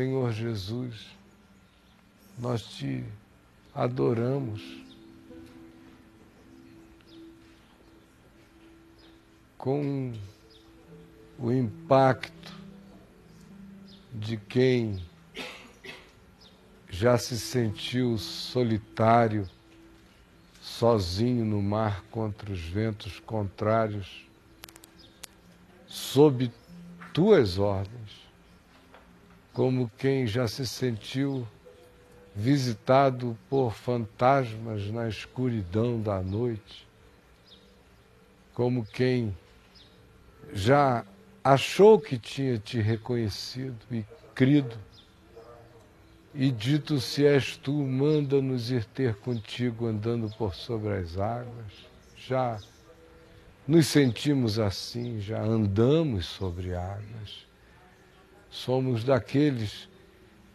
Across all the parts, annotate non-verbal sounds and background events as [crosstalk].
Senhor Jesus, nós te adoramos. Com o impacto de quem já se sentiu solitário, sozinho no mar contra os ventos contrários, sob tuas ordens, como quem já se sentiu visitado por fantasmas na escuridão da noite, como quem já achou que tinha te reconhecido e crido, e dito: Se és tu, manda-nos ir ter contigo andando por sobre as águas. Já nos sentimos assim, já andamos sobre águas. Somos daqueles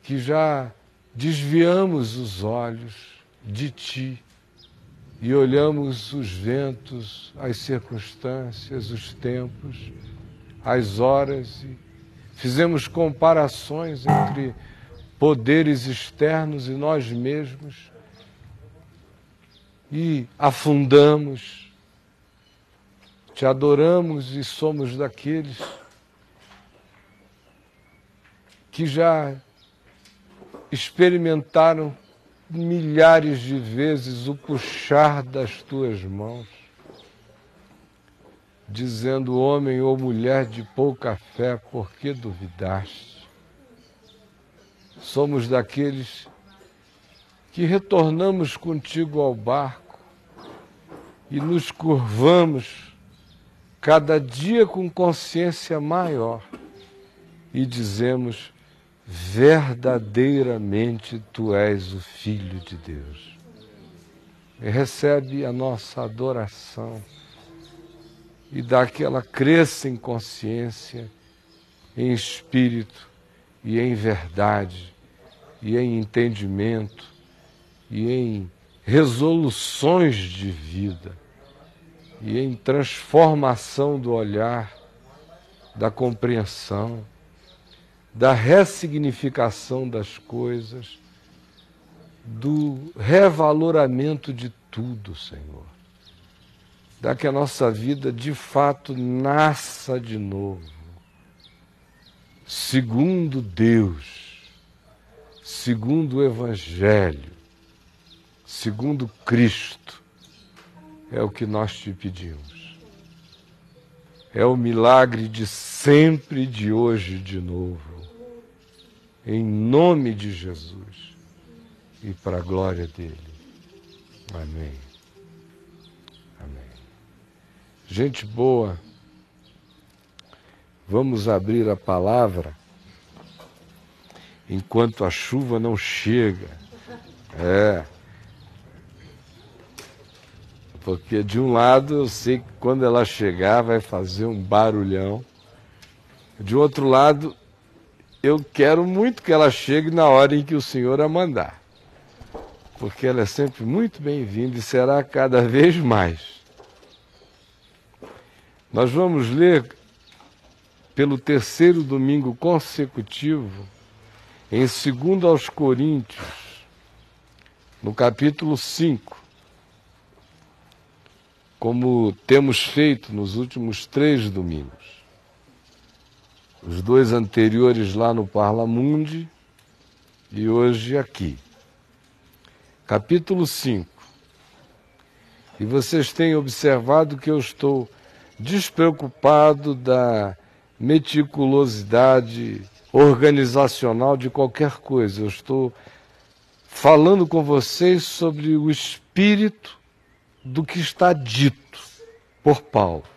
que já desviamos os olhos de ti e olhamos os ventos, as circunstâncias, os tempos, as horas e fizemos comparações entre poderes externos e nós mesmos e afundamos, te adoramos e somos daqueles que já experimentaram milhares de vezes o puxar das tuas mãos, dizendo, homem ou mulher de pouca fé, por que duvidaste? Somos daqueles que retornamos contigo ao barco e nos curvamos cada dia com consciência maior e dizemos: verdadeiramente tu és o Filho de Deus. E recebe a nossa adoração e dá que ela cresça em consciência, em espírito e em verdade, e em entendimento, e em resoluções de vida, e em transformação do olhar, da compreensão da ressignificação das coisas, do revaloramento de tudo, Senhor. Da que a nossa vida de fato nasça de novo, segundo Deus, segundo o Evangelho, segundo Cristo, é o que nós te pedimos. É o milagre de sempre e de hoje de novo em nome de Jesus e para a glória dele. Amém. Amém. Gente boa, vamos abrir a palavra enquanto a chuva não chega. É. Porque de um lado eu sei que quando ela chegar vai fazer um barulhão. De outro lado, eu quero muito que ela chegue na hora em que o Senhor a mandar. Porque ela é sempre muito bem-vinda e será cada vez mais. Nós vamos ler pelo terceiro domingo consecutivo em 2 aos Coríntios, no capítulo 5, como temos feito nos últimos três domingos os dois anteriores lá no Parlamundi e hoje aqui. Capítulo 5. E vocês têm observado que eu estou despreocupado da meticulosidade organizacional de qualquer coisa. Eu estou falando com vocês sobre o espírito do que está dito por Paulo.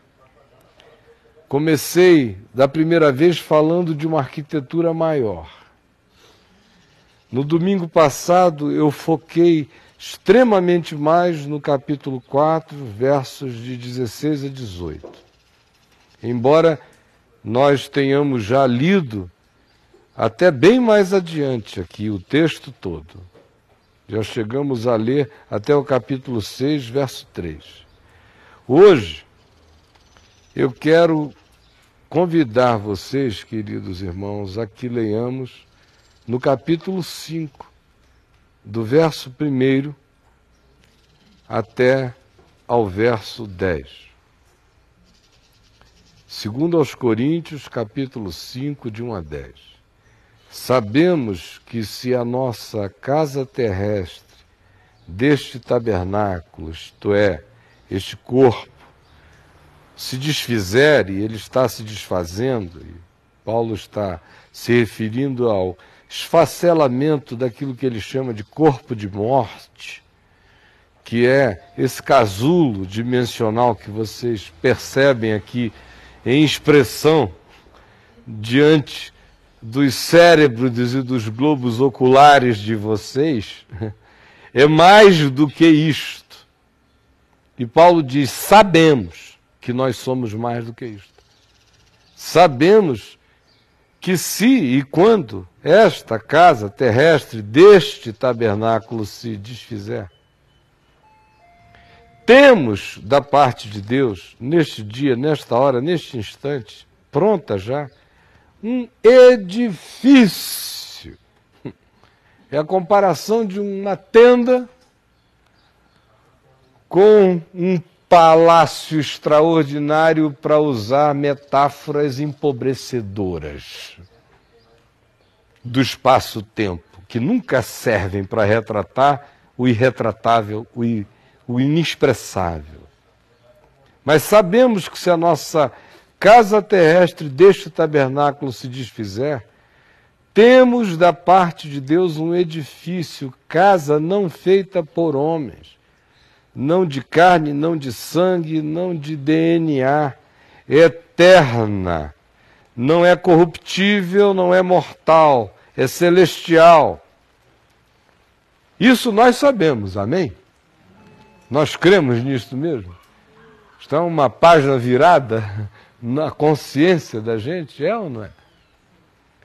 Comecei da primeira vez falando de uma arquitetura maior. No domingo passado eu foquei extremamente mais no capítulo 4, versos de 16 a 18. Embora nós tenhamos já lido até bem mais adiante aqui o texto todo. Já chegamos a ler até o capítulo 6, verso 3. Hoje, eu quero convidar vocês, queridos irmãos, a que leiamos no capítulo 5, do verso 1 até ao verso 10. Segundo aos Coríntios, capítulo 5, de 1 a 10. Sabemos que se a nossa casa terrestre deste tabernáculo, isto é, este corpo, se desfizer, e ele está se desfazendo, e Paulo está se referindo ao esfacelamento daquilo que ele chama de corpo de morte, que é esse casulo dimensional que vocês percebem aqui em expressão diante dos cérebros e dos globos oculares de vocês, [laughs] é mais do que isto. E Paulo diz: sabemos que nós somos mais do que isto. Sabemos que se e quando esta casa terrestre deste tabernáculo se desfizer, temos da parte de Deus, neste dia, nesta hora, neste instante, pronta já, um edifício. [laughs] É a comparação de uma tenda com um palácio extraordinário para usar metáforas empobrecedoras do espaço-tempo, que nunca servem para retratar o irretratável, o, o inexpressável. Mas sabemos que se a nossa casa terrestre deste tabernáculo se desfizer, temos da parte de Deus um edifício, casa não feita por homens não de carne, não de sangue, não de DNA, eterna, não é corruptível, não é mortal, é celestial. Isso nós sabemos, amém? Nós cremos nisso mesmo? Está uma página virada [laughs] na consciência da gente, é ou não é?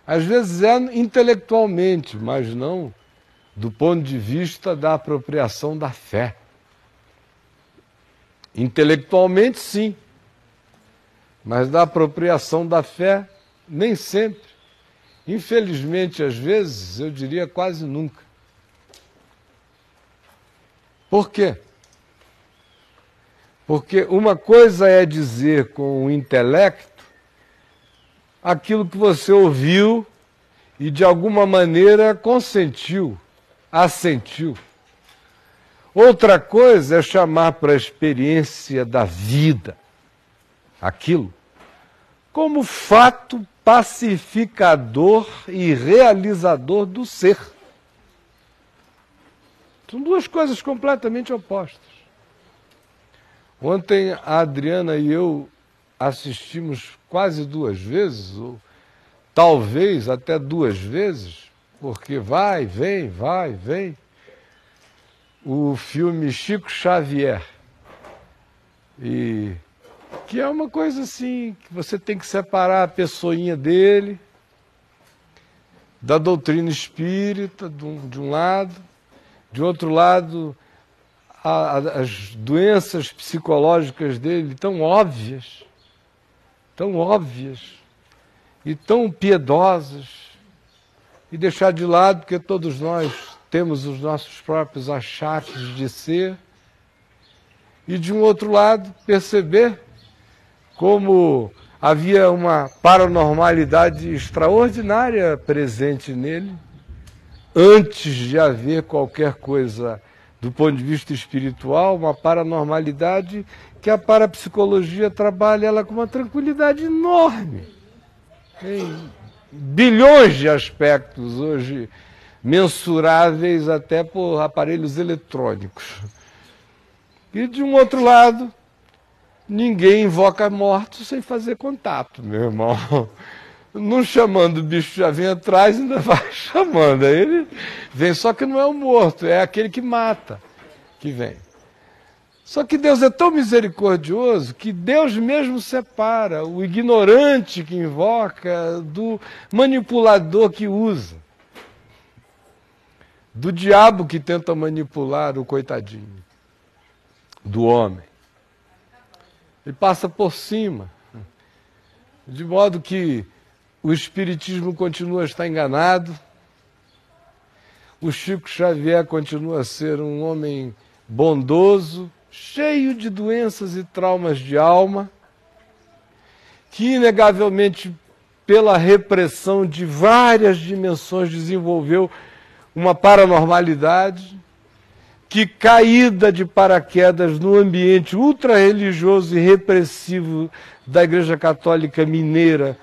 Às vezes é intelectualmente, mas não do ponto de vista da apropriação da fé. Intelectualmente, sim. Mas da apropriação da fé, nem sempre. Infelizmente, às vezes, eu diria quase nunca. Por quê? Porque uma coisa é dizer com o intelecto aquilo que você ouviu e de alguma maneira consentiu, assentiu. Outra coisa é chamar para a experiência da vida aquilo como fato pacificador e realizador do ser. São duas coisas completamente opostas. Ontem a Adriana e eu assistimos quase duas vezes, ou talvez até duas vezes, porque vai, vem, vai, vem o filme Chico Xavier. E que é uma coisa assim, que você tem que separar a pessoinha dele da doutrina espírita, de um, lado, de outro lado, a, a, as doenças psicológicas dele tão óbvias, tão óbvias e tão piedosas, e deixar de lado, porque todos nós temos os nossos próprios achaques de ser, e de um outro lado, perceber como havia uma paranormalidade extraordinária presente nele, antes de haver qualquer coisa do ponto de vista espiritual, uma paranormalidade que a parapsicologia trabalha ela com uma tranquilidade enorme. Tem bilhões de aspectos hoje mensuráveis até por aparelhos eletrônicos. E de um outro lado, ninguém invoca mortos sem fazer contato, meu irmão. Não chamando o bicho já vem atrás, ainda [laughs] vai chamando. Aí ele vem, só que não é o morto, é aquele que mata que vem. Só que Deus é tão misericordioso que Deus mesmo separa o ignorante que invoca do manipulador que usa do diabo que tenta manipular o coitadinho, do homem. Ele passa por cima, de modo que o Espiritismo continua a estar enganado, o Chico Xavier continua a ser um homem bondoso, cheio de doenças e traumas de alma, que inegavelmente pela repressão de várias dimensões desenvolveu uma paranormalidade, que caída de paraquedas no ambiente ultra-religioso e repressivo da Igreja Católica Mineira,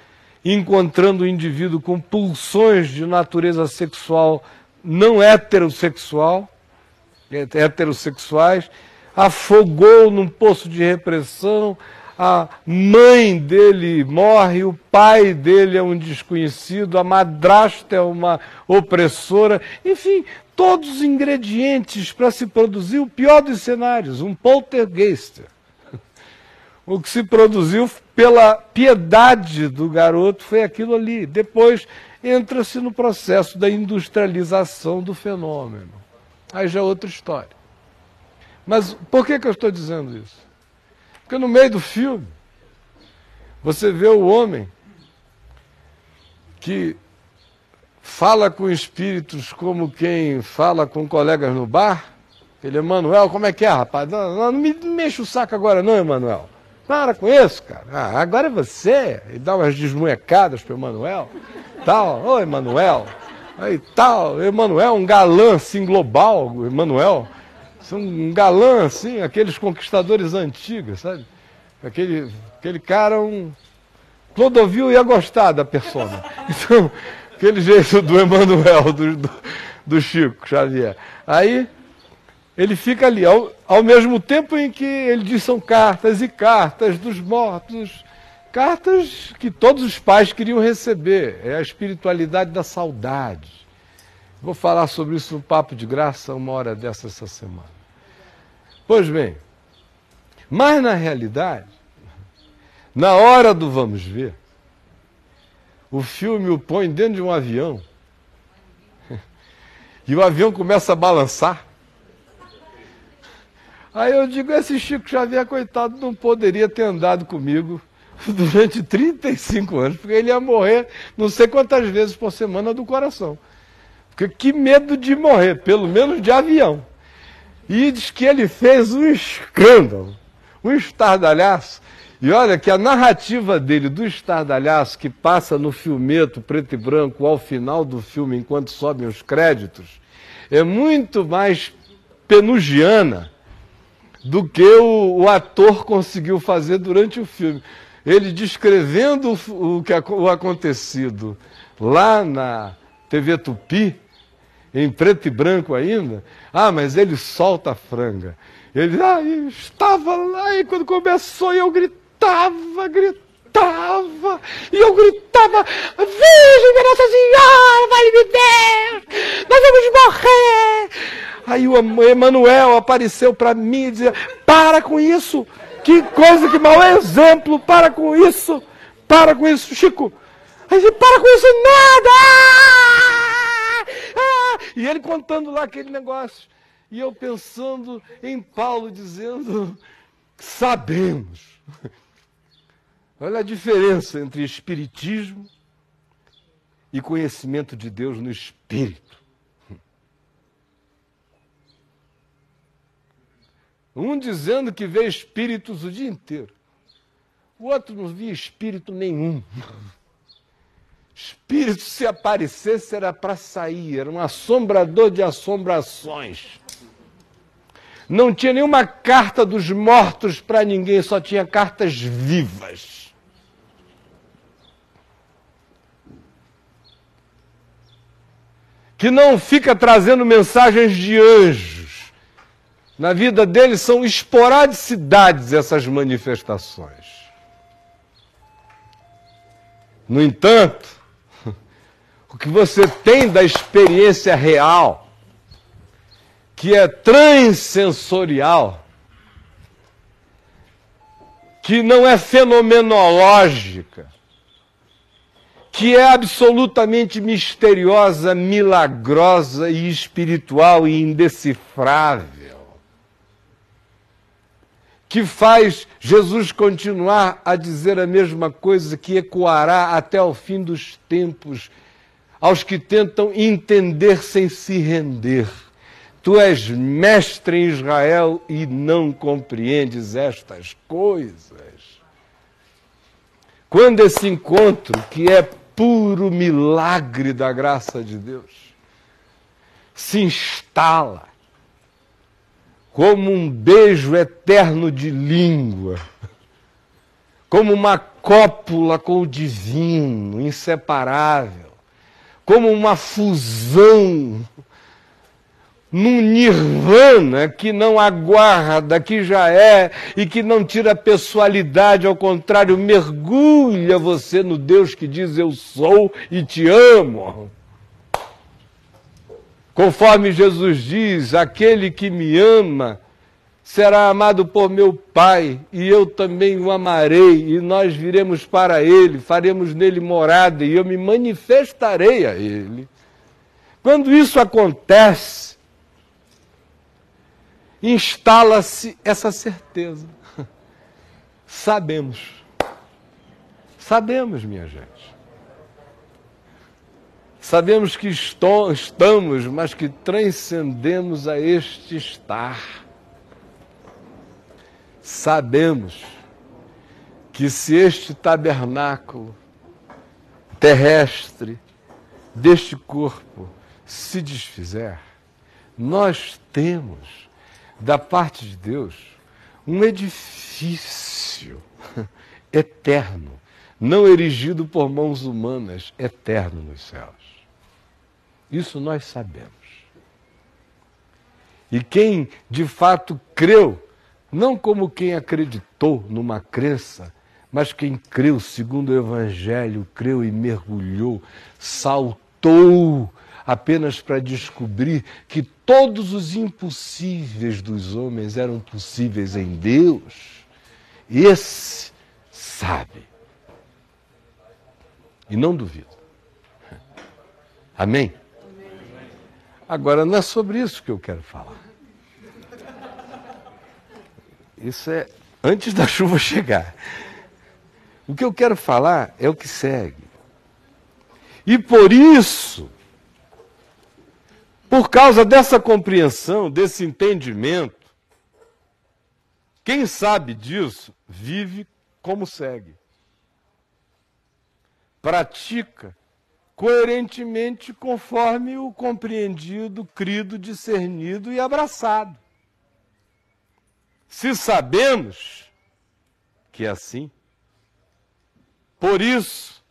encontrando o indivíduo com pulsões de natureza sexual não heterossexual, heterossexuais, afogou num poço de repressão, a mãe dele morre, o pai dele é um desconhecido, a madrasta é uma opressora, enfim, todos os ingredientes para se produzir o pior dos cenários, um poltergeist. O que se produziu pela piedade do garoto foi aquilo ali. Depois entra-se no processo da industrialização do fenômeno. Aí já é outra história. Mas por que, que eu estou dizendo isso? Porque no meio do filme, você vê o homem que fala com espíritos como quem fala com colegas no bar. Ele, Emanuel, como é que é, rapaz? Não, não, não me mexa o saco agora, não, Emanuel. Para com isso, cara. Ah, agora é você. E dá umas desmunhecadas para o Emanuel. Tal. Ô, Emanuel. Aí tal. Emanuel, um galã assim global, Emanuel. Um galã assim, aqueles conquistadores antigos, sabe? Aquele, aquele cara, um. Clodovil ia gostar da persona. [laughs] Então, aquele jeito do Emanuel, do, do, do Chico Xavier. Aí ele fica ali, ao, ao mesmo tempo em que ele diz são cartas e cartas dos mortos, cartas que todos os pais queriam receber, é a espiritualidade da saudade. Vou falar sobre isso no Papo de Graça uma hora dessa essa semana. Pois bem, mas na realidade, na hora do vamos ver, o filme o põe dentro de um avião [laughs] e o avião começa a balançar. Aí eu digo, esse Chico Xavier, coitado, não poderia ter andado comigo [laughs] durante 35 anos, porque ele ia morrer não sei quantas vezes por semana do coração. Porque que medo de morrer, pelo menos de avião. E diz que ele fez um escândalo, um estardalhaço. E olha que a narrativa dele do estardalhaço, que passa no filmeto preto e branco ao final do filme, enquanto sobem os créditos, é muito mais penugiana do que o, o ator conseguiu fazer durante o filme. Ele descrevendo o, o que o acontecido lá na TV Tupi, em preto e branco ainda. Ah, mas ele solta a franga. Ele ah, estava lá e quando começou eu gritava, gritava, e eu gritava, Virgem Nossa Senhora, vale-me Deus, nós vamos morrer. Aí o Emanuel apareceu para mim e dizia: Para com isso! Que coisa, que mau exemplo! Para com isso! Para com isso, Chico! Aí disse, para com isso nada! E ele contando lá aquele negócio. E eu pensando em Paulo dizendo: Sabemos. Olha a diferença entre espiritismo e conhecimento de Deus no espírito. Um dizendo que vê espíritos o dia inteiro. O outro não via espírito nenhum. Espírito, se aparecesse, era para sair, era um assombrador de assombrações. Não tinha nenhuma carta dos mortos para ninguém, só tinha cartas vivas. Que não fica trazendo mensagens de anjos na vida deles são esporadicidades essas manifestações. No entanto, o que você tem da experiência real, que é transsensorial, que não é fenomenológica, que é absolutamente misteriosa, milagrosa e espiritual e indecifrável que faz Jesus continuar a dizer a mesma coisa que ecoará até o fim dos tempos, aos que tentam entender sem se render. Tu és mestre em Israel e não compreendes estas coisas. Quando esse encontro, que é puro milagre da graça de Deus, se instala como um beijo eterno de língua, como uma cópula com o divino, inseparável, como uma fusão num nirvana que não aguarda, que já é e que não tira pessoalidade, ao contrário, mergulha você no Deus que diz eu sou e te amo. Conforme Jesus diz, aquele que me ama será amado por meu Pai, e eu também o amarei, e nós viremos para ele, faremos nele morada, e eu me manifestarei a ele. Quando isso acontece, instala-se essa certeza. [laughs] Sabemos. Sabemos, minha gente. Sabemos que estamos, mas que transcendemos a este estar. Sabemos que se este tabernáculo terrestre deste corpo se desfizer, nós temos da parte de Deus um edifício [laughs] eterno, não erigido por mãos humanas, eterno nos céus. Isso nós sabemos. E quem de fato creu, não como quem acreditou numa crença, mas quem creu segundo o Evangelho, creu e mergulhou, saltou apenas para descobrir que todos os impossíveis dos homens eram possíveis em Deus, esse sabe. E não duvido. Amém? Agora, não é sobre isso que eu quero falar. Isso é antes da [laughs] chuva chegar. O que eu quero falar é o que segue. E por isso, por causa dessa compreensão, desse entendimento, quem sabe disso vive como segue. Pratica coerentemente conforme o compreendido, crido, discernido e abraçado. Se sabemos que é assim, por isso,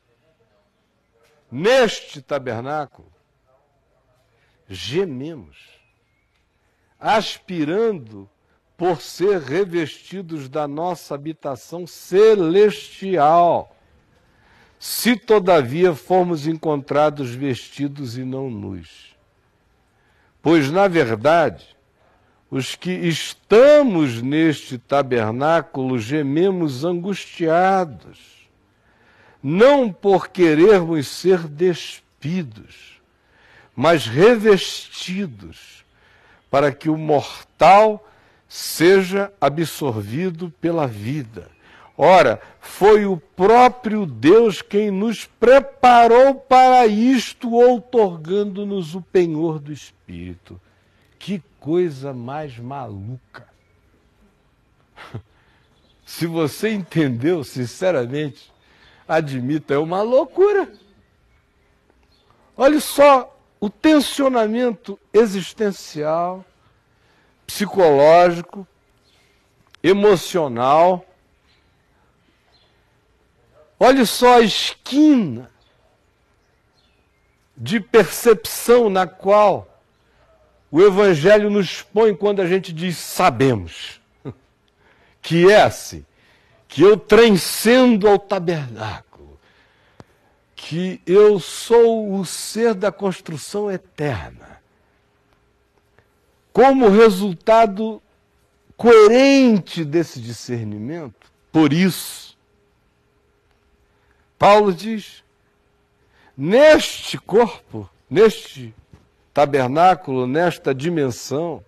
neste tabernáculo, gememos, aspirando por ser revestidos da nossa habitação celestial se todavia formos encontrados vestidos e não nus. Pois, na verdade, os que estamos neste tabernáculo gememos angustiados, não por querermos ser despidos, mas revestidos, para que o mortal seja absorvido pela vida Ora, foi o próprio Deus quem nos preparou para isto, outorgando-nos o penhor do Espírito. Que coisa mais maluca! [laughs] Se você entendeu, sinceramente, admita, é uma loucura. Olha só o tensionamento existencial, psicológico, emocional Olhe só a esquina de percepção na qual o Evangelho nos põe quando a gente diz sabemos. [laughs] Que é assim, que eu transcendo ao tabernáculo, que eu sou o ser da construção eterna. Como resultado coerente desse discernimento, por isso, Paulo diz: neste corpo, neste tabernáculo, nesta dimensão,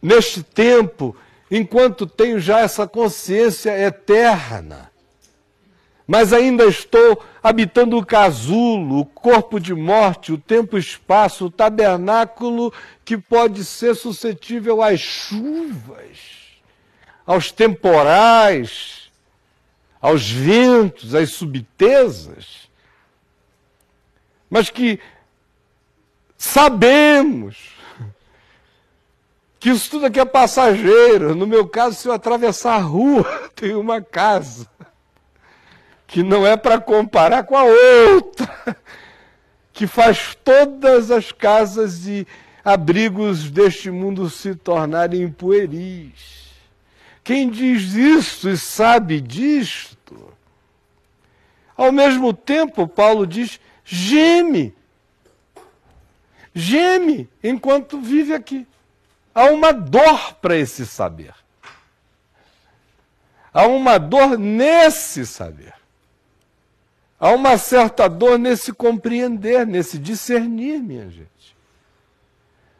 neste tempo, enquanto tenho já essa consciência eterna mas ainda estou habitando o casulo, o corpo de morte, o tempo-espaço, o tabernáculo que pode ser suscetível às chuvas, aos temporais, aos ventos, às subtezas, mas que sabemos que isso tudo aqui é passageiro. No meu caso, se eu atravessar a rua, [laughs] tem uma casa que não é para comparar com a outra, [laughs] que faz todas as casas e abrigos deste mundo se tornarem pueris. Quem diz isso e sabe disto, ao mesmo tempo, Paulo diz: geme. Geme enquanto vive aqui. Há uma dor para esse saber. Há uma dor nesse saber. Há uma certa dor nesse compreender, nesse discernir, minha gente.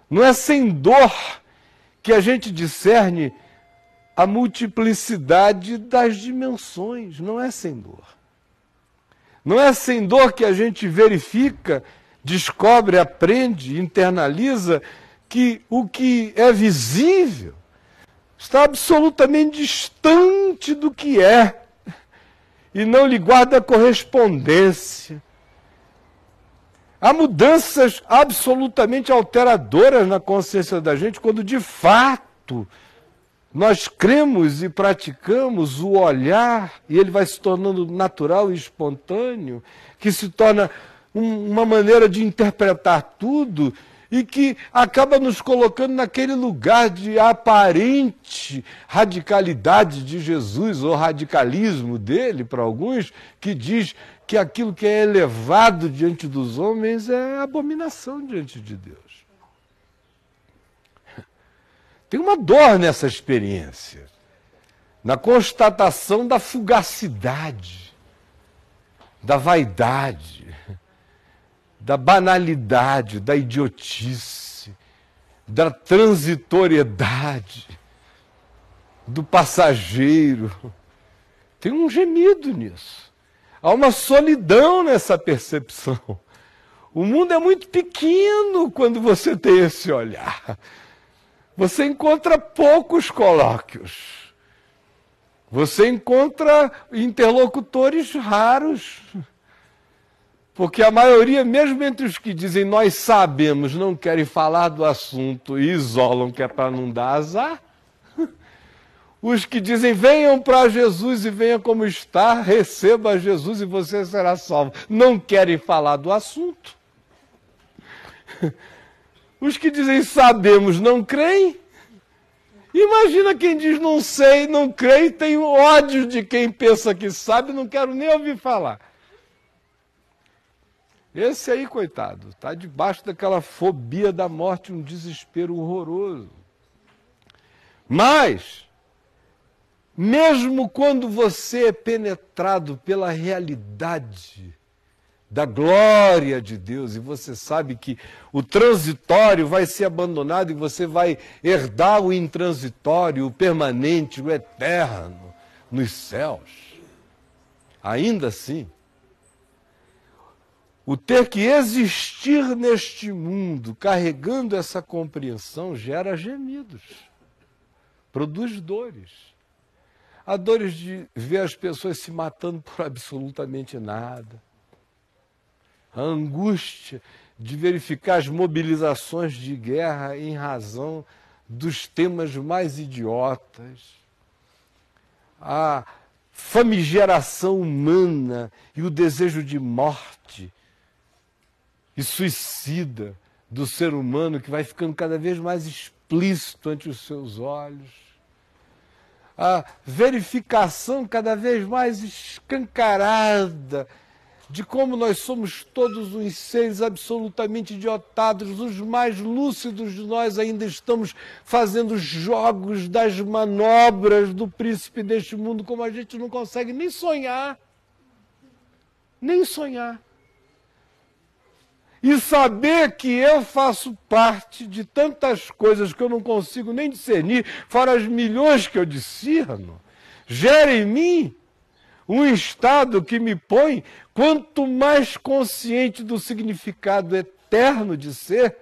Não é sem dor que a gente discerne a multiplicidade das dimensões, não é sem dor. Não é sem dor que a gente verifica, descobre, aprende, internaliza que o que é visível está absolutamente distante do que é e não lhe guarda correspondência. Há mudanças absolutamente alteradoras na consciência da gente quando de fato nós cremos e praticamos o olhar e ele vai se tornando natural e espontâneo, que se torna um, uma maneira de interpretar tudo e que acaba nos colocando naquele lugar de aparente radicalidade de Jesus, ou radicalismo dele, para alguns, que diz que aquilo que é elevado diante dos homens é abominação diante de Deus. Tem uma dor nessa experiência, na constatação da fugacidade, da vaidade, da banalidade, da idiotice, da transitoriedade, do passageiro. Tem um gemido nisso. Há uma solidão nessa percepção. O mundo é muito pequeno quando você tem esse olhar. Você encontra poucos colóquios. Você encontra interlocutores raros. Porque a maioria, mesmo entre os que dizem nós sabemos, não querem falar do assunto e isolam, que é para não dar azar. [laughs] Os que dizem venham para Jesus e venha como está, receba Jesus e você será salvo, não querem falar do assunto. [laughs] Os que dizem sabemos, não creem. Imagina quem diz não sei, não creio, tem ódio de quem pensa que sabe, não quero nem ouvir falar. Esse aí, coitado, está debaixo daquela fobia da morte, um desespero horroroso. Mas, mesmo quando você é penetrado pela realidade da glória de Deus e você sabe que o transitório vai ser abandonado e você vai herdar o intransitório, o permanente, o eterno nos céus, ainda assim, o ter que existir neste mundo carregando essa compreensão gera gemidos, produz dores. Há dores de ver as pessoas se matando por absolutamente nada. A angústia de verificar as mobilizações de guerra em razão dos temas mais idiotas. A famigeração humana e o desejo de morte e suicida do ser humano que vai ficando cada vez mais explícito ante os seus olhos. A verificação cada vez mais escancarada de como nós somos todos uns seres absolutamente idiotados, os mais lúcidos de nós ainda estamos fazendo jogos das manobras do príncipe deste mundo, como a gente não consegue nem sonhar. Nem sonhar e saber que eu faço parte de tantas coisas que eu não consigo nem discernir, fora as milhões que eu discerno, gera em mim um estado que me põe, quanto mais consciente do significado eterno de ser,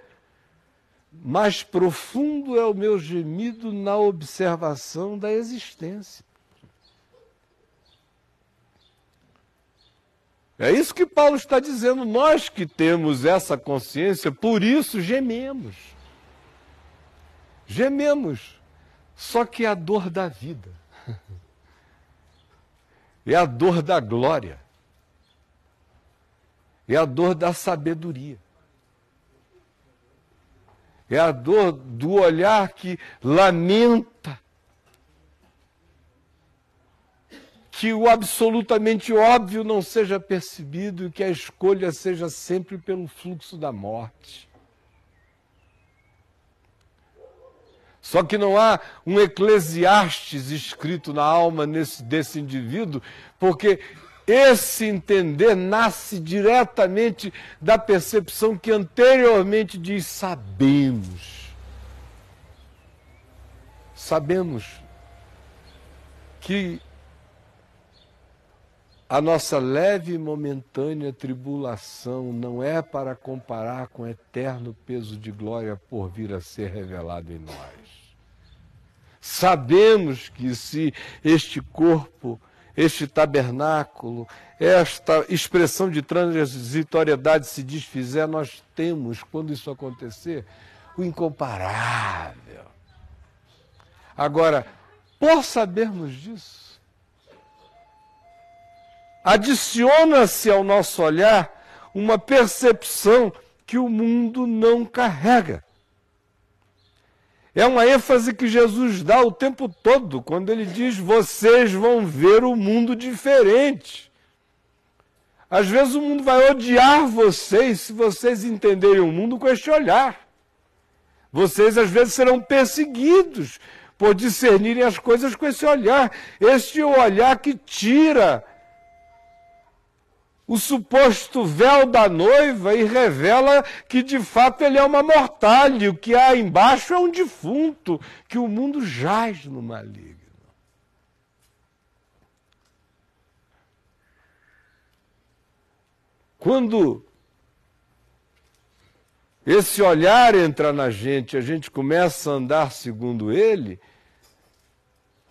mais profundo é o meu gemido na observação da existência. É isso que Paulo está dizendo. Nós que temos essa consciência, por isso gememos. Gememos. Só que é a dor da vida. [laughs] É a dor da glória. É a dor da sabedoria. É a dor do olhar que lamenta que o absolutamente óbvio não seja percebido e que a escolha seja sempre pelo fluxo da morte. Só que não há um eclesiastes escrito na alma nesse, desse indivíduo, porque esse entender nasce diretamente da percepção que anteriormente diz: sabemos. Sabemos que a nossa leve e momentânea tribulação não é para comparar com o eterno peso de glória por vir a ser revelado em nós. Sabemos que se este corpo, este tabernáculo, esta expressão de transitoriedade se desfizer, nós temos, quando isso acontecer, o incomparável. Agora, por sabermos disso, adiciona-se ao nosso olhar uma percepção que o mundo não carrega. É uma ênfase que Jesus dá o tempo todo, quando ele diz: vocês vão ver o mundo diferente. Às vezes o mundo vai odiar vocês se vocês entenderem o mundo com este olhar. Vocês às vezes serão perseguidos por discernirem as coisas com esse olhar. Este olhar que tira o suposto véu da noiva e revela que de fato ele é uma mortalha, o que há embaixo é um defunto, que o mundo jaz no maligno. Quando esse olhar entra na gente, a gente começa a andar segundo ele,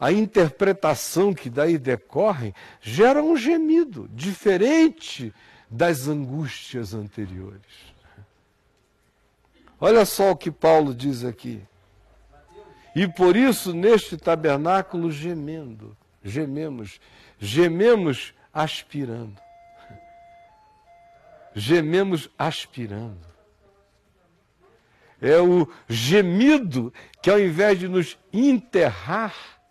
a interpretação que daí decorre gera um gemido diferente das angústias anteriores. Olha só o que Paulo diz aqui. E por isso, neste tabernáculo, gemendo, gememos, gememos aspirando. Gememos aspirando. É o gemido que, ao invés de nos enterrar,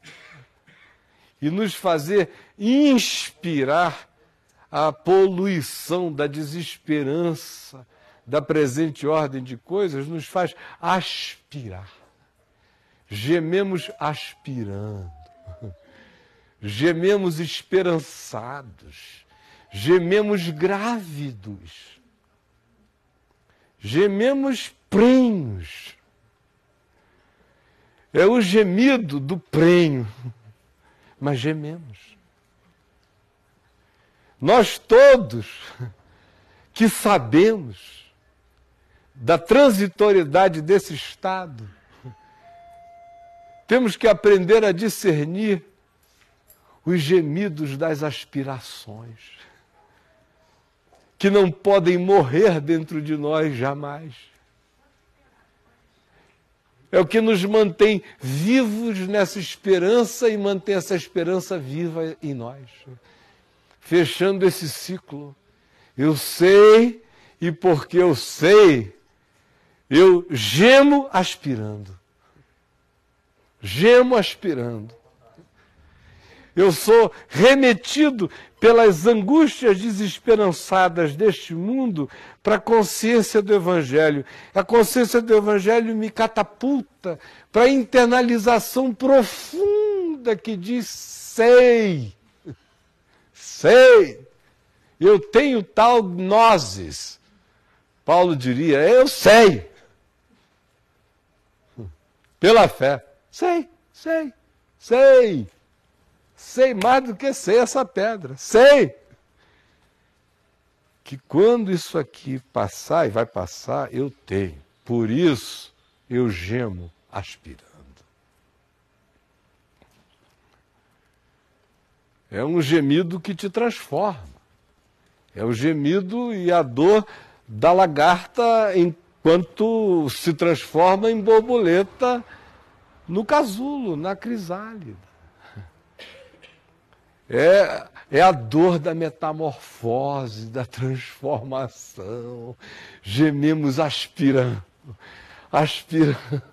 e nos fazer inspirar a poluição da desesperança da presente ordem de coisas, nos faz aspirar. Gememos aspirando, gememos esperançados, gememos grávidos, gememos prenhos. É o gemido do prenho mas gememos. Nós todos [laughs] que sabemos da transitoriedade desse estado, temos que aprender a discernir os gemidos das aspirações, que não podem morrer dentro de nós jamais é o que nos mantém vivos nessa esperança e mantém essa esperança viva em nós. Fechando esse ciclo, eu sei e porque eu sei, eu gemo aspirando. Gemo aspirando. Eu sou remetido pelas angústias desesperançadas deste mundo para a consciência do Evangelho. A consciência do Evangelho me catapulta para a internalização profunda que diz: sei, sei, eu tenho tal nozes. Paulo diria: eu sei, pela fé, sei, sei, sei. Sei mais do que sei essa pedra. Sei que quando isso aqui passar, e vai passar, eu tenho. Por isso eu gemo aspirando. É um gemido que te transforma. É o gemido e a dor da lagarta enquanto se transforma em borboleta no casulo, na crisálida. É, é a dor da metamorfose, da transformação. Gememos aspirando, aspirando,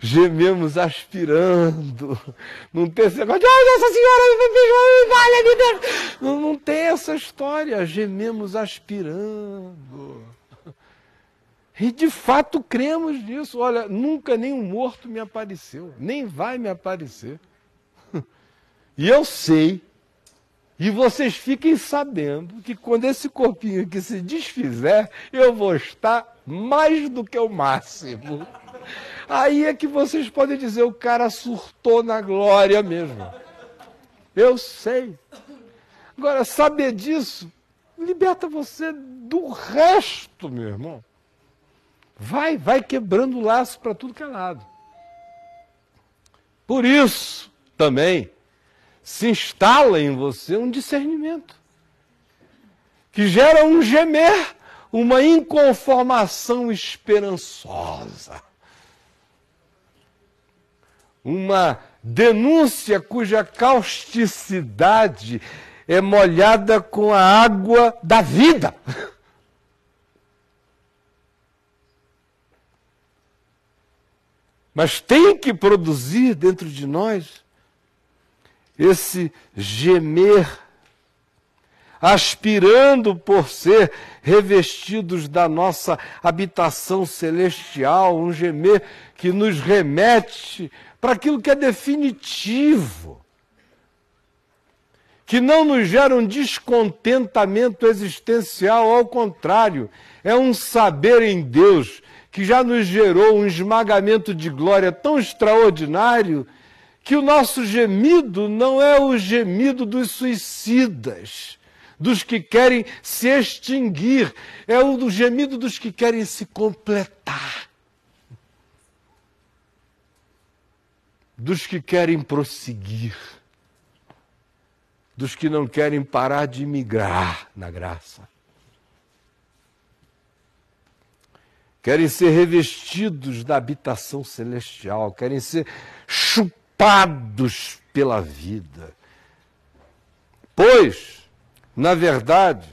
gememos aspirando. Não tem esse negócio de, Nossa Senhora, me Deus. Não, não tem essa história, gememos aspirando. E de fato cremos nisso. Olha, nunca nenhum morto me apareceu, nem vai me aparecer. E eu sei, e vocês fiquem sabendo, que quando esse corpinho aqui se desfizer, eu vou estar mais do que o máximo. Aí é que vocês podem dizer: o cara surtou na glória mesmo. Eu sei. Agora, saber disso liberta você do resto, meu irmão. Vai, vai quebrando laço para tudo que é lado. Por isso, também, se instala em você um discernimento que gera um gemer, uma inconformação esperançosa, uma denúncia cuja causticidade é molhada com a água da vida. Mas tem que produzir dentro de nós esse gemer, aspirando por ser revestidos da nossa habitação celestial, um gemer que nos remete para aquilo que é definitivo, que não nos gera um descontentamento existencial, ao contrário, é um saber em Deus que já nos gerou um esmagamento de glória tão extraordinário que o nosso gemido não é o gemido dos suicidas, dos que querem se extinguir, é o do gemido dos que querem se completar, dos que querem prosseguir, dos que não querem parar de migrar na graça. Querem ser revestidos da habitação celestial, querem ser chupados topados pela vida. Pois, na verdade,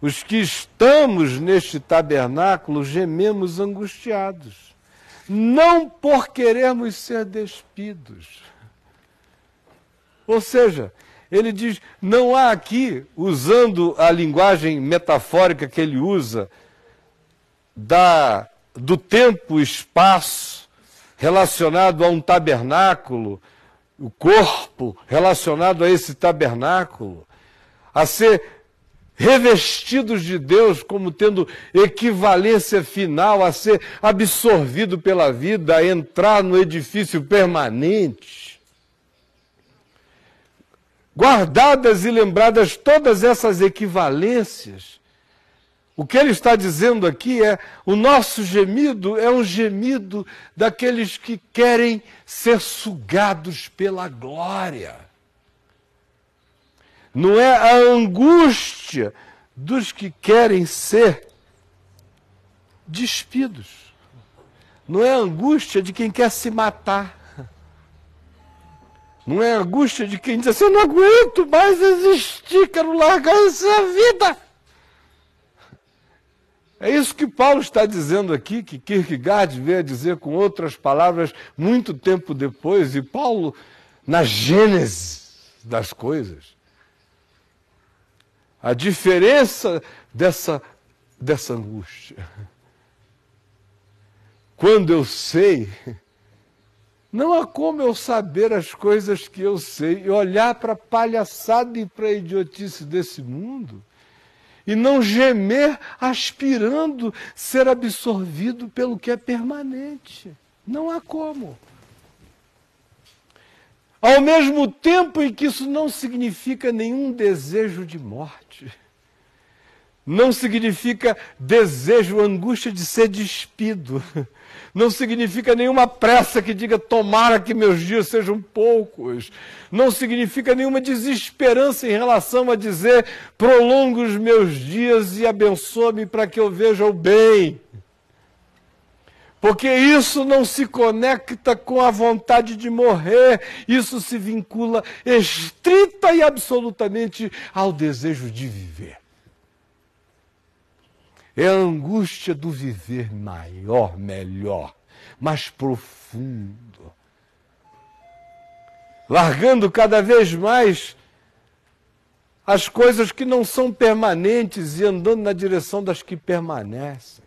os que estamos neste tabernáculo gememos angustiados, não por querermos ser despidos. Ou seja, ele diz: não há aqui, usando a linguagem metafórica que ele usa, da, do tempo, espaço, relacionado a um tabernáculo, o corpo relacionado a esse tabernáculo, a ser revestidos de Deus como tendo equivalência final a ser absorvido pela vida, a entrar no edifício permanente. Guardadas e lembradas todas essas equivalências, o que ele está dizendo aqui é: o nosso gemido é um gemido daqueles que querem ser sugados pela glória. Não é a angústia dos que querem ser despidos. Não é a angústia de quem quer se matar. Não é a angústia de quem diz assim: eu não aguento mais existir, quero largar essa vida. É isso que Paulo está dizendo aqui, que Kierkegaard veio a dizer com outras palavras muito tempo depois, e Paulo, na gênese das coisas. A diferença dessa, dessa angústia. Quando eu sei, não há como eu saber as coisas que eu sei e olhar para a palhaçada e para a idiotice desse mundo e não gemer aspirando ser absorvido pelo que é permanente. Não há como. Ao mesmo tempo em que isso não significa nenhum desejo de morte, não significa desejo, angústia de ser despido, não significa nenhuma pressa que diga tomara que meus dias sejam poucos, não significa nenhuma desesperança em relação a dizer prolonga os meus dias e abençoa-me para que eu veja o bem porque isso não se conecta com a vontade de morrer, isso se vincula estrita e absolutamente ao desejo de viver. É a angústia do viver maior, melhor, mais profundo. Largando cada vez mais as coisas que não são permanentes e andando na direção das que permanecem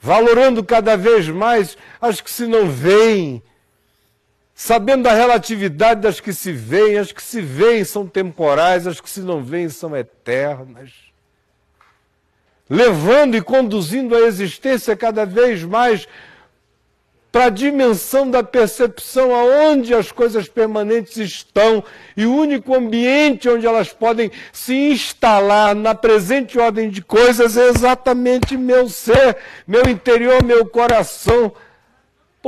valorando cada vez mais as que se não veem, sabendo da relatividade das que se veem, as que se veem são temporais, as que se não veem são eternas. Levando e conduzindo a existência cada vez mais para a dimensão da percepção aonde as coisas permanentes estão e o único ambiente onde elas podem se instalar na presente ordem de coisas é exatamente meu ser, meu interior, meu coração.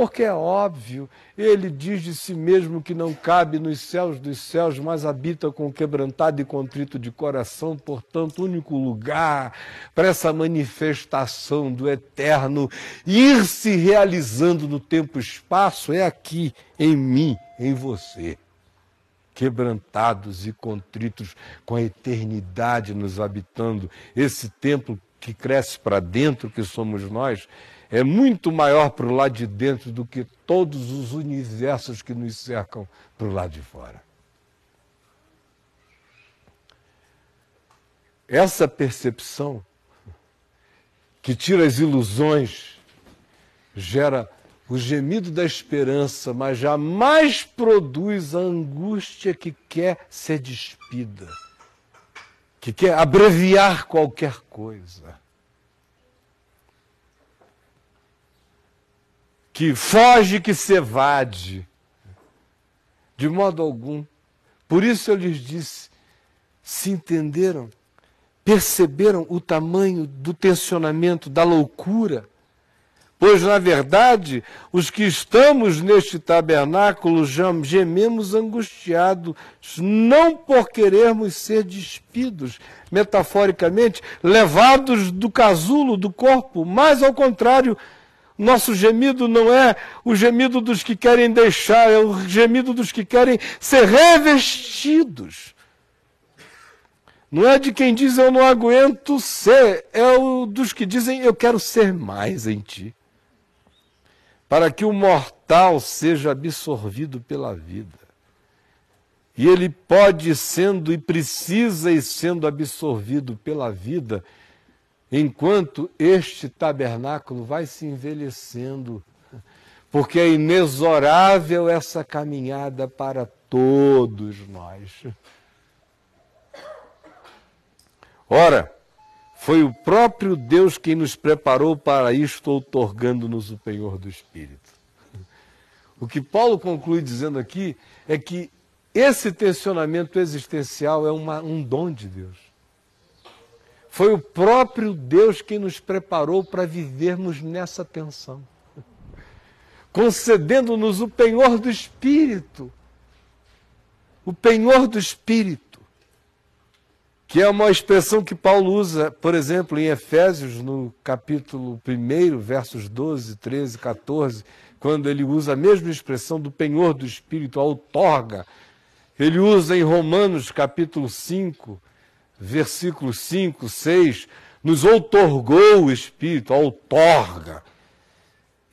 Porque é óbvio, ele diz de si mesmo que não cabe nos céus dos céus, mas habita com quebrantado e contrito de coração, portanto, único lugar para essa manifestação do eterno ir se realizando no tempo e espaço é aqui, em mim, em você. Quebrantados e contritos, com a eternidade nos habitando, esse templo que cresce para dentro, que somos nós, é muito maior para o lado de dentro do que todos os universos que nos cercam para o lado de fora. Essa percepção que tira as ilusões gera o gemido da esperança, mas jamais produz a angústia que quer ser despida, que quer abreviar qualquer coisa. Que foge, que se evade. De modo algum. Por isso eu lhes disse: se entenderam, perceberam o tamanho do tensionamento, da loucura. Pois, na verdade, os que estamos neste tabernáculo gememos angustiados, não por querermos ser despidos, metaforicamente, levados do casulo do corpo, mas ao contrário, nosso gemido não é o gemido dos que querem deixar, é o gemido dos que querem ser revestidos. Não é de quem diz eu não aguento ser, é o dos que dizem eu quero ser mais em ti. Para que o mortal seja absorvido pela vida. E ele pode sendo e precisa ir sendo absorvido pela vida enquanto este tabernáculo vai se envelhecendo, porque é inexorável essa caminhada para todos nós. Ora, foi o próprio Deus quem nos preparou para isto, outorgando-nos o penhor do Espírito. O que Paulo conclui dizendo aqui é que esse tensionamento existencial é uma, um dom de Deus. Foi o próprio Deus quem nos preparou para vivermos nessa tensão, concedendo-nos o penhor do Espírito. O penhor do Espírito, que é uma expressão que Paulo usa, por exemplo, em Efésios, no capítulo 1, versos 12, 13, 14, quando ele usa a mesma expressão do penhor do Espírito, a outorga. Ele usa em Romanos, capítulo 5, versículos 5, 6, nos outorgou o Espírito, outorga.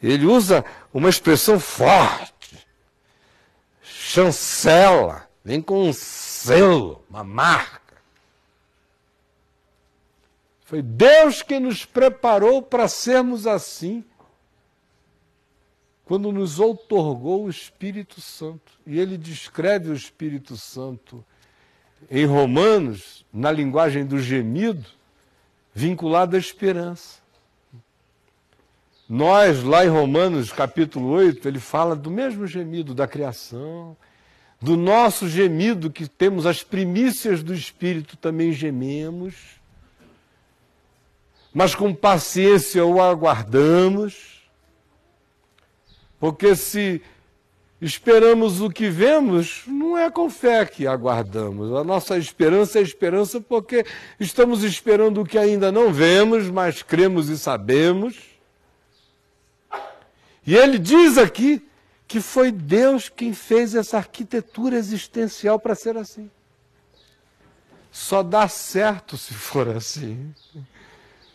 Ele usa uma expressão forte, chancela, vem com um selo, uma marca. Foi Deus quem nos preparou para sermos assim, quando nos outorgou o Espírito Santo. E ele descreve o Espírito Santo em Romanos, na linguagem do gemido, vinculado à esperança. Nós, lá em Romanos capítulo 8, ele fala do mesmo gemido da criação, do nosso gemido que temos as primícias do Espírito também gememos, mas com paciência o aguardamos, porque se esperamos o que vemos, não é com fé que aguardamos. A nossa esperança é esperança porque estamos esperando o que ainda não vemos, mas cremos e sabemos. E ele diz aqui que foi Deus quem fez essa arquitetura existencial para ser assim. Só dá certo se for assim,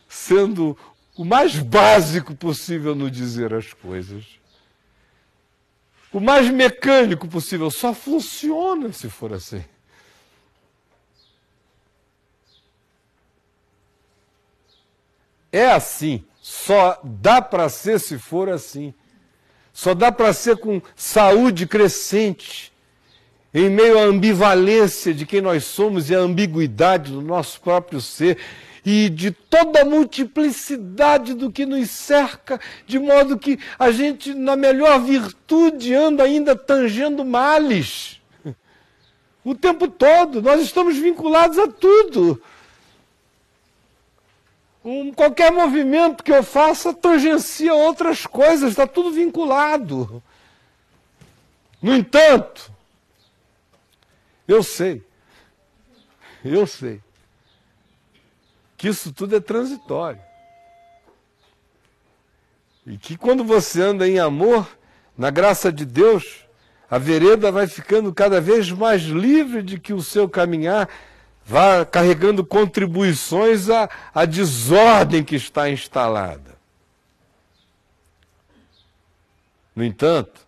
sendo o mais básico possível no dizer as coisas o mais mecânico possível. Só funciona se for assim. É assim. Só dá para ser se for assim. Só dá para ser com saúde crescente, em meio à ambivalência de quem nós somos e à ambiguidade do nosso próprio ser e de toda a multiplicidade do que nos cerca, de modo que a gente, na melhor virtude, anda ainda tangendo males. O tempo todo, nós estamos vinculados a tudo. Um, qualquer movimento que eu faça tangencia outras coisas, está tudo vinculado. No entanto, eu sei, eu sei que isso tudo é transitório. E que quando você anda em amor, na graça de Deus, a vereda vai ficando cada vez mais livre de que o seu caminhar vá carregando contribuições à, à desordem que está instalada. No entanto,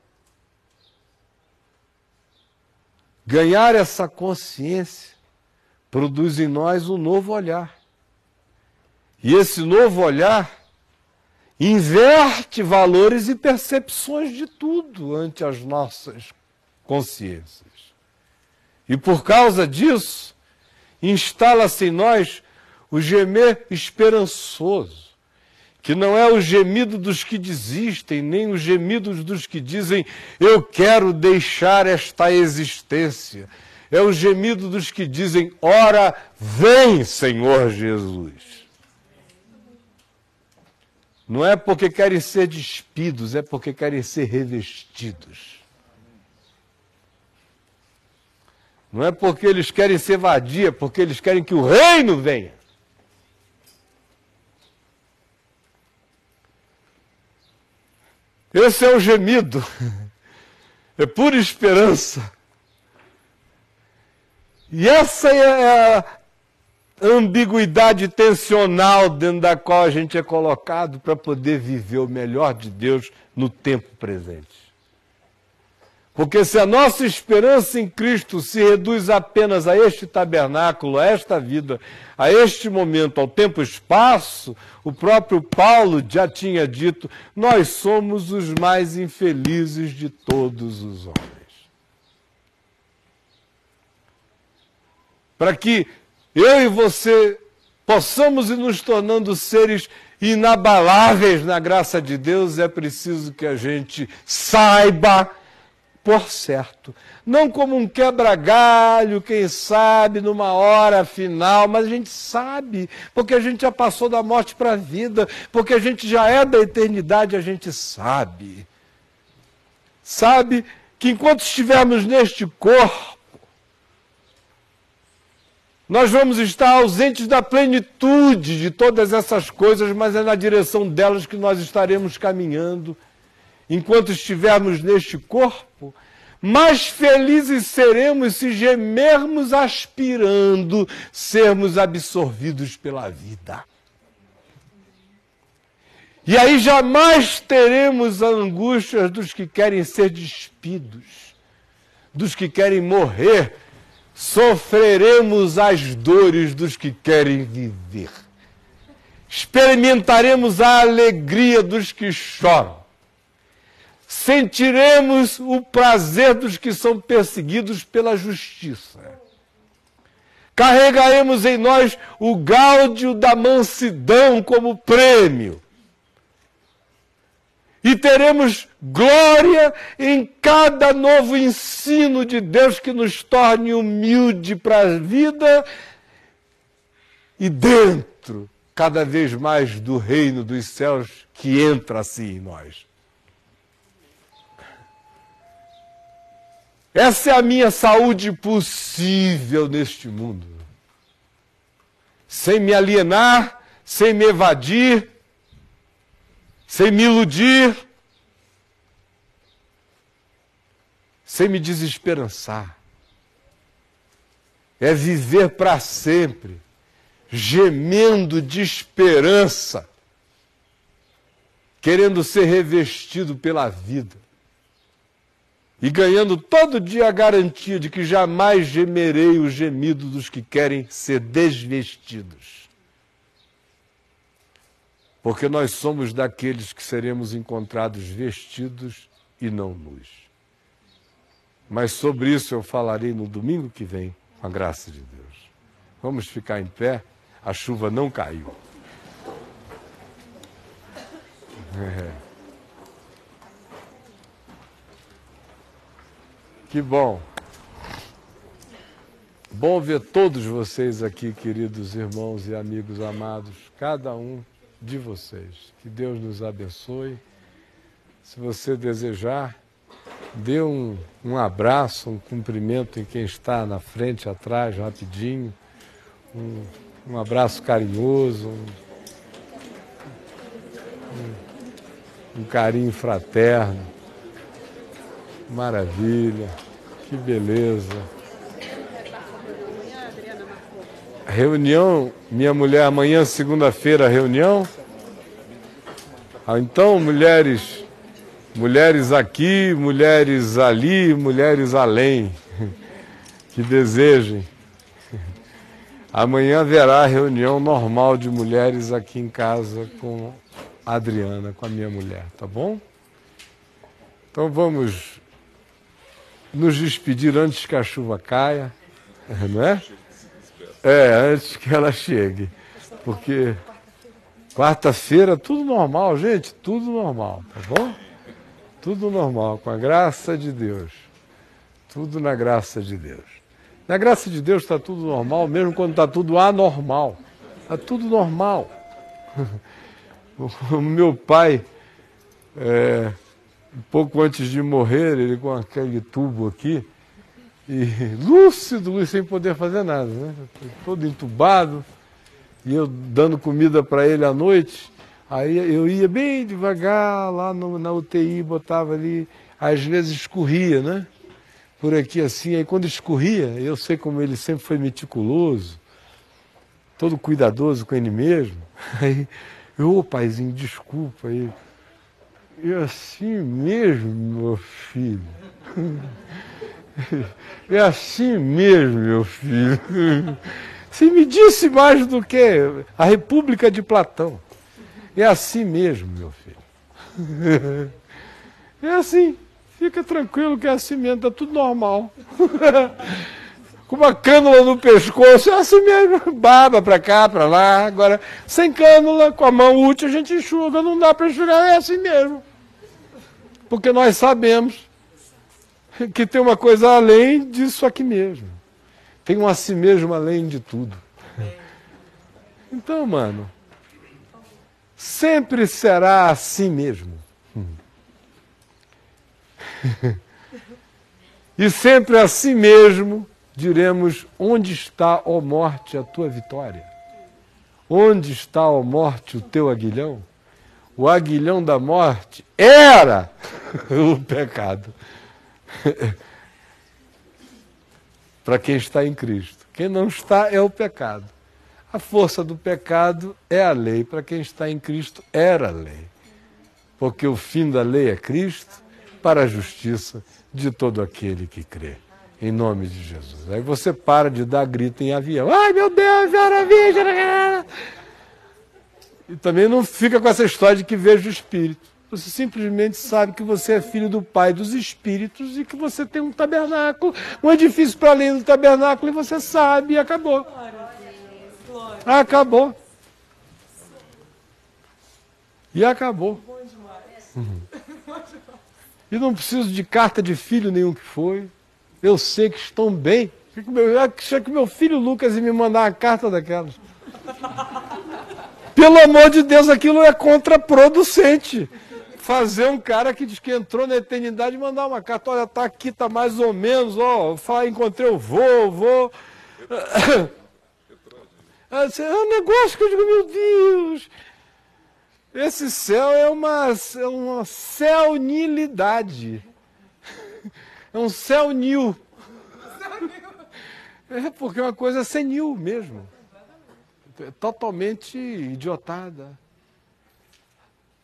ganhar essa consciência produz em nós um novo olhar. E esse novo olhar inverte valores e percepções de tudo ante as nossas consciências. E por causa disso, instala-se em nós o gemer esperançoso, que não é o gemido dos que desistem, nem o gemido dos que dizem eu quero deixar esta existência. É o gemido dos que dizem: ora, vem, Senhor Jesus. Não é porque querem ser despidos, é porque querem ser revestidos. Não é porque eles querem ser vadia, é porque eles querem que o reino venha. Esse é o gemido, [laughs] é pura esperança. E essa é a, ambiguidade tensional dentro da qual a gente é colocado para poder viver o melhor de Deus no tempo presente. Porque se a nossa esperança em Cristo se reduz apenas a este tabernáculo, a esta vida, a este momento, ao tempo e espaço, o próprio Paulo já tinha dito: nós somos os mais infelizes de todos os homens. Para que eu e você possamos ir nos tornando seres inabaláveis na graça de Deus, é preciso que a gente saiba por certo. Não como um quebra-galho, quem sabe, numa hora final, mas a gente sabe, porque a gente já passou da morte para a vida, porque a gente já é da eternidade, a gente sabe. Sabe que enquanto estivermos neste corpo, nós vamos estar ausentes da plenitude de todas essas coisas, mas é na direção delas que nós estaremos caminhando. Enquanto estivermos neste corpo, mais felizes seremos se gemermos aspirando sermos absorvidos pela vida. E aí jamais teremos a angústia dos que querem ser despidos, dos que querem morrer sofreremos as dores dos que querem viver. Experimentaremos a alegria dos que choram. Sentiremos o prazer dos que são perseguidos pela justiça. Carregaremos em nós o gáudio da mansidão como prêmio. E teremos glória em cada novo ensino de Deus que nos torne humilde para a vida e dentro cada vez mais do reino dos céus que entra assim em nós. Essa é a minha saúde possível neste mundo. Sem me alienar, sem me evadir, sem me iludir, sem me desesperançar. É viver para sempre, gemendo de esperança, querendo ser revestido pela vida e ganhando todo dia a garantia de que jamais gemerei o gemido dos que querem ser desvestidos. Porque nós somos daqueles que seremos encontrados vestidos e não nus. Mas sobre isso eu falarei no domingo que vem, com a graça de Deus. Vamos ficar em pé, a chuva não caiu. É. Que bom. Bom ver todos vocês aqui, queridos irmãos e amigos amados, cada um de vocês. Que Deus nos abençoe. Se você desejar, dê um, um abraço, um cumprimento em quem está na frente, atrás, rapidinho. Um, um abraço carinhoso, um, um, carinho fraterno. Maravilha, que beleza. Reunião, minha mulher, amanhã, segunda-feira, reunião. Ah, então, mulheres, mulheres aqui, mulheres ali, mulheres além, [laughs] que desejem. Amanhã haverá reunião normal de mulheres aqui em casa com a Adriana, com a minha mulher, tá bom? Então vamos nos despedir antes que a chuva caia, [laughs] não é? É, antes que ela chegue. Porque quarta-feira tudo normal, gente, tudo normal, tá bom? Tudo normal, com a graça de Deus. Tudo na graça de Deus. Na graça de Deus está tudo normal, mesmo quando está tudo anormal. Está tudo normal. [laughs] O meu pai, é, um pouco antes de morrer, ele com aquele tubo aqui, e lúcido, sem poder fazer nada, né? todo entubado, e eu dando comida para ele à noite, aí eu ia bem devagar lá no, na UTI, botava ali, às vezes escorria, né? Por aqui assim, aí quando escorria, eu sei como ele sempre foi meticuloso, todo cuidadoso com ele mesmo, [laughs] aí, ô paizinho, desculpa aí. E assim mesmo, meu filho. [laughs] É assim mesmo, meu filho. [laughs] Você me disse mais do que a República de Platão. É assim mesmo, meu filho. [laughs] É assim. Fica tranquilo que é assim mesmo, tá tudo normal. [laughs] Com uma cânula no pescoço, é assim mesmo. Baba pra cá, pra lá. Agora, sem cânula, com a mão útil, a gente enxuga, não dá para enxugar, é assim mesmo. Porque nós sabemos que tem uma coisa além disso aqui mesmo. Tem um a si mesmo além de tudo. Então, mano, sempre será assim mesmo. [laughs] E sempre assim mesmo diremos: onde está, ó morte, a tua vitória? Onde está, ó morte, o teu aguilhão? o aguilhão da morte era [laughs] o pecado. [laughs] Para quem está em Cristo. Quem não está é o pecado. A força do pecado é a lei. Para quem está em Cristo, era a lei. Porque o fim da lei é Cristo para a justiça de todo aquele que crê. Em nome de Jesus. Aí você para de dar grito em avião. Ai meu Deus, virgem. E também não fica com essa história de que vejo o Espírito. Você simplesmente sabe que você é filho do Pai dos Espíritos e que você tem um tabernáculo, um edifício para além do tabernáculo, e você sabe, e acabou. Acabou. E acabou. Uhum. E não preciso de carta de filho nenhum que foi. Eu sei que estão bem. Chega que meu filho Lucas e me mandar uma carta daquelas. Pelo amor de Deus, aquilo é contraproducente. Fazer um cara que diz que entrou na eternidade mandar uma carta, olha, tá aqui, tá mais ou menos, ó, encontrei o vô, vô. É um negócio que eu digo, meu Deus, esse céu é uma, é uma celnilidade. É um céu nil. É porque é uma coisa senil mesmo. É totalmente idiotada.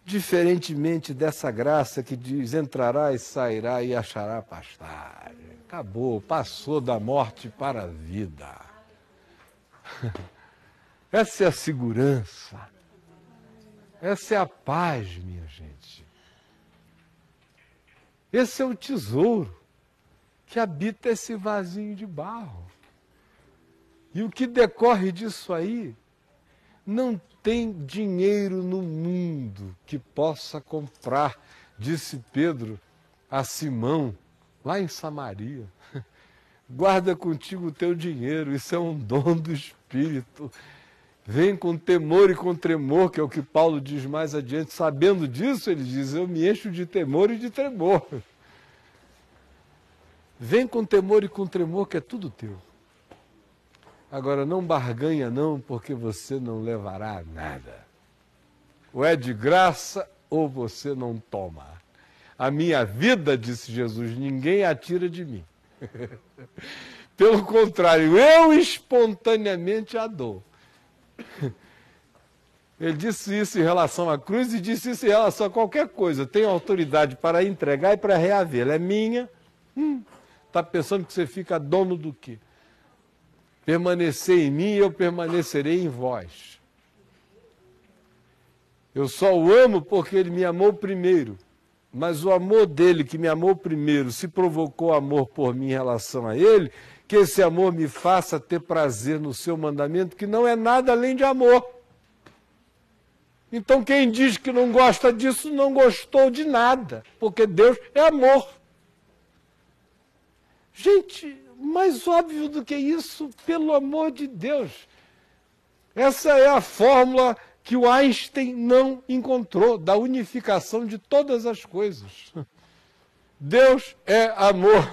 Diferentemente dessa graça que diz: entrará e sairá e achará pastagem. Acabou, passou da morte para a vida. [laughs] Essa é a segurança. Essa é a paz, minha gente. Esse é o tesouro que habita esse vasinho de barro. E o que decorre disso aí não tem dinheiro no mundo que possa comprar, disse Pedro a Simão, lá em Samaria. [laughs] Guarda contigo o teu dinheiro, isso é um dom do Espírito. Vem com temor e com tremor, que é o que Paulo diz mais adiante. Sabendo disso, ele diz: Eu me encho de temor e de tremor. [laughs] Vem com temor e com tremor, que é tudo teu. Agora, não barganha, não, porque você não levará nada. Ou é de graça, ou você não toma. A minha vida, disse Jesus, ninguém a tira de mim. [laughs] Pelo contrário, eu espontaneamente a dou. [laughs] Ele disse isso em relação à cruz e disse isso em relação a qualquer coisa. Tenho autoridade para entregar e para reaver. Ela é minha. Está hum, tá pensando que você fica dono do quê? Permanecer em mim, eu permanecerei em vós. Eu só o amo porque ele me amou primeiro. Mas o amor dele, que me amou primeiro, se provocou amor por mim em relação a ele, que esse amor me faça ter prazer no seu mandamento, que não é nada além de amor. Então, quem diz que não gosta disso, não gostou de nada, porque Deus é amor. Gente, mais óbvio do que isso, pelo amor de Deus. Essa é a fórmula que o Einstein não encontrou da unificação de todas as coisas. Deus é amor.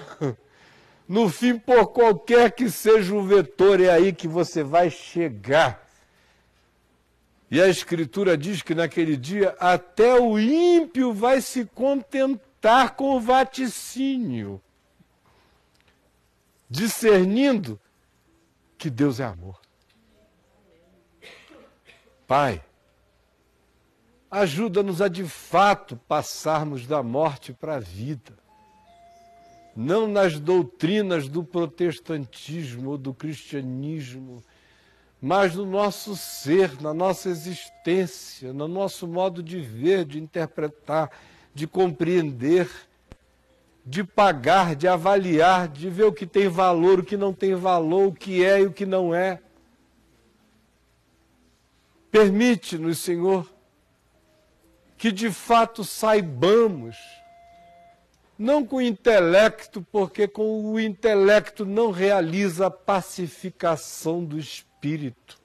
No fim, por qualquer que seja o vetor, é aí que você vai chegar. E a Escritura diz que naquele dia até o ímpio vai se contentar com o vaticínio discernindo que Deus é amor. Pai, ajuda-nos a de fato passarmos da morte para a vida. Não nas doutrinas do protestantismo ou do cristianismo, mas no nosso ser, na nossa existência, no nosso modo de ver, de interpretar, de compreender de pagar, de avaliar, de ver o que tem valor, o que não tem valor, o que é e o que não é. Permite-nos, Senhor, que de fato saibamos, não com o intelecto, porque com o intelecto não realiza a pacificação do espírito,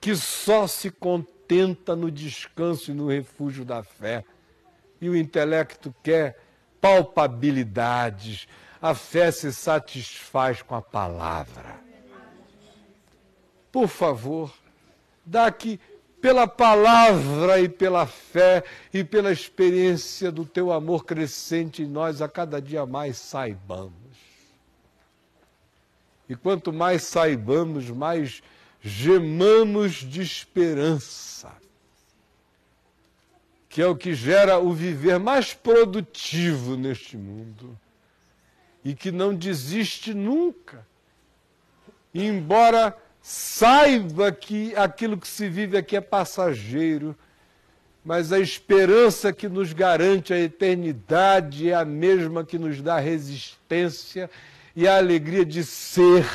que só se contenta no descanso e no refúgio da fé. E o intelecto quer palpabilidades. A fé se satisfaz com a palavra. Por favor, dá que pela palavra e pela fé e pela experiência do teu amor crescente em nós, a cada dia mais saibamos. E quanto mais saibamos, mais gemamos de esperança que é o que gera o viver mais produtivo neste mundo e que não desiste nunca. Embora saiba que aquilo que se vive aqui é passageiro, mas a esperança que nos garante a eternidade é a mesma que nos dá resistência e a alegria de ser,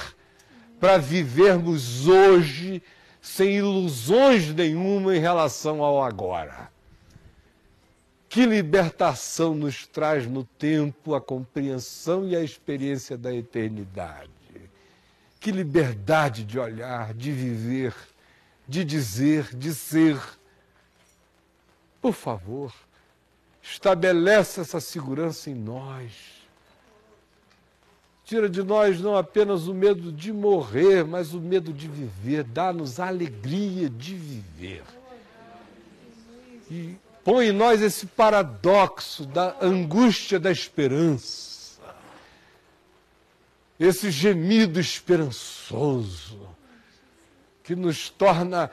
para vivermos hoje sem ilusões nenhuma em relação ao agora. Que libertação nos traz no tempo a compreensão e a experiência da eternidade. Que liberdade de olhar, de viver, de dizer, de ser. Por favor, estabelece essa segurança em nós. Tira de nós não apenas o medo de morrer, mas o medo de viver. Dá-nos a alegria de viver. E põe em nós esse paradoxo da angústia da esperança. Esse gemido esperançoso que nos torna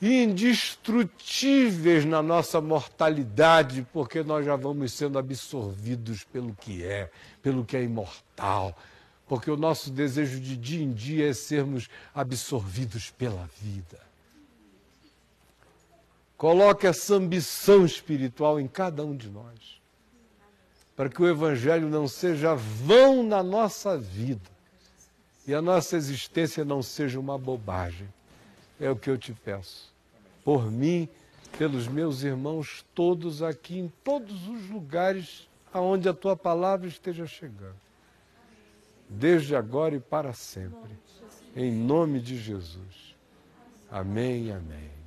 indestrutíveis na nossa mortalidade, porque nós já vamos sendo absorvidos pelo que é, pelo que é imortal. Porque o nosso desejo de dia em dia é sermos absorvidos pela vida. Coloque essa ambição espiritual em cada um de nós, para que o Evangelho não seja vão na nossa vida e a nossa existência não seja uma bobagem. É o que eu te peço. Por mim, pelos meus irmãos todos aqui, em todos os lugares aonde a tua palavra esteja chegando. Desde agora e para sempre. Em nome de Jesus. Amém, amém.